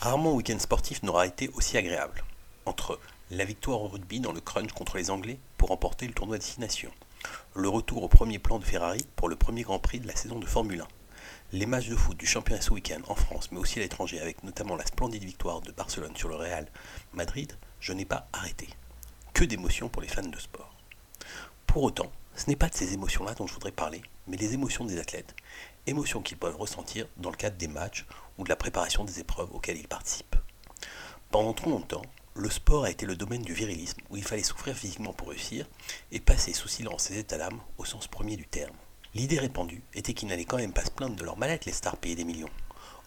Rarement un week-end sportif n'aura été aussi agréable. Entre la victoire au rugby dans le crunch contre les Anglais pour remporter le tournoi destination, le retour au premier plan de Ferrari pour le premier Grand Prix de la saison de Formule 1, les matchs de foot du championnat ce week-end en France mais aussi à l'étranger avec notamment la splendide victoire de Barcelone sur le Real Madrid, je n'ai pas arrêté. Que d'émotions pour les fans de sport. Pour autant, ce n'est pas de ces émotions-là dont je voudrais parler, mais les émotions des athlètes, émotions qu'ils peuvent ressentir dans le cadre des matchs ou de la préparation des épreuves auxquelles ils participent. Pendant trop longtemps, le sport a été le domaine du virilisme, où il fallait souffrir physiquement pour réussir, et passer sous silence ses états d'âme au sens premier du terme. L'idée répandue était qu'ils n'allaient quand même pas se plaindre de leur mal-être, les stars payés des millions.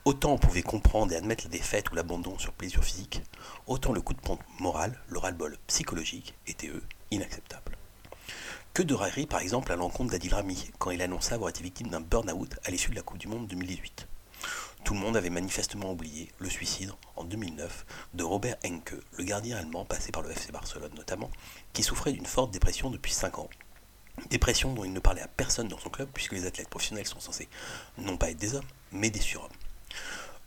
Autant on pouvait comprendre et admettre la défaite ou l'abandon sur plaisir physique, autant le coup de pompe moral, le ras-le-bol psychologique, était eux inacceptables. Que de railleries par exemple à l'encontre d'Adil Rami quand il annonça avoir été victime d'un burn-out à l'issue de la Coupe du Monde 2018. Tout le monde avait manifestement oublié le suicide en 2009 de Robert Enke, le gardien allemand passé par le FC Barcelone notamment, qui souffrait d'une forte dépression depuis 5 ans. Dépression dont il ne parlait à personne dans son club puisque les athlètes professionnels sont censés non pas être des hommes, mais des surhommes.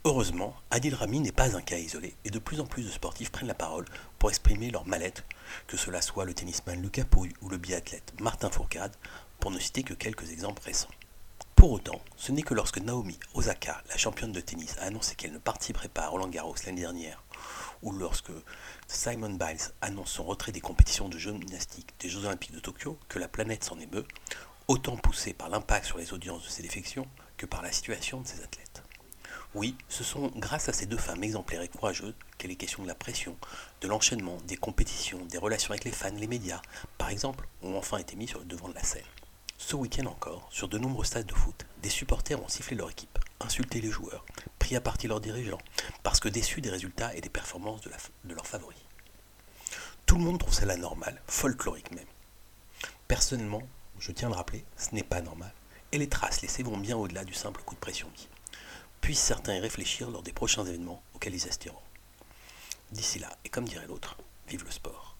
Heureusement, Adil Rami n'est pas un cas isolé et de plus en plus de sportifs prennent la parole pour exprimer leur mal-être, que cela soit le tennisman Lucas Pouille ou le biathlète Martin Fourcade, pour ne citer que quelques exemples récents. Pour autant, ce n'est que lorsque Naomi Osaka, la championne de tennis, a annoncé qu'elle ne participerait pas à Roland Garros l'année dernière, ou lorsque Simon Biles annonce son retrait des compétitions de gymnastique des Jeux Olympiques de Tokyo, que la planète s'en émeut, autant poussée par l'impact sur les audiences de ces défections que par la situation de ces athlètes. Oui, ce sont grâce à ces deux femmes exemplaires et courageuses qu'est les questions de la pression, de l'enchaînement, des compétitions, des relations avec les fans, les médias, par exemple, ont enfin été mis sur le devant de la scène. Ce week-end encore, sur de nombreux stades de foot, des supporters ont sifflé leur équipe, insulté les joueurs, pris à partie leurs dirigeants, parce que déçus des résultats et des performances de, de leurs favoris. Tout le monde trouve cela normal, folklorique même. Personnellement, je tiens à le rappeler, ce n'est pas normal, et les traces laissées vont bien au-delà du simple coup de pression dit puissent certains y réfléchir lors des prochains événements auxquels ils aspireront. D'ici là, et comme dirait l'autre, vive le sport.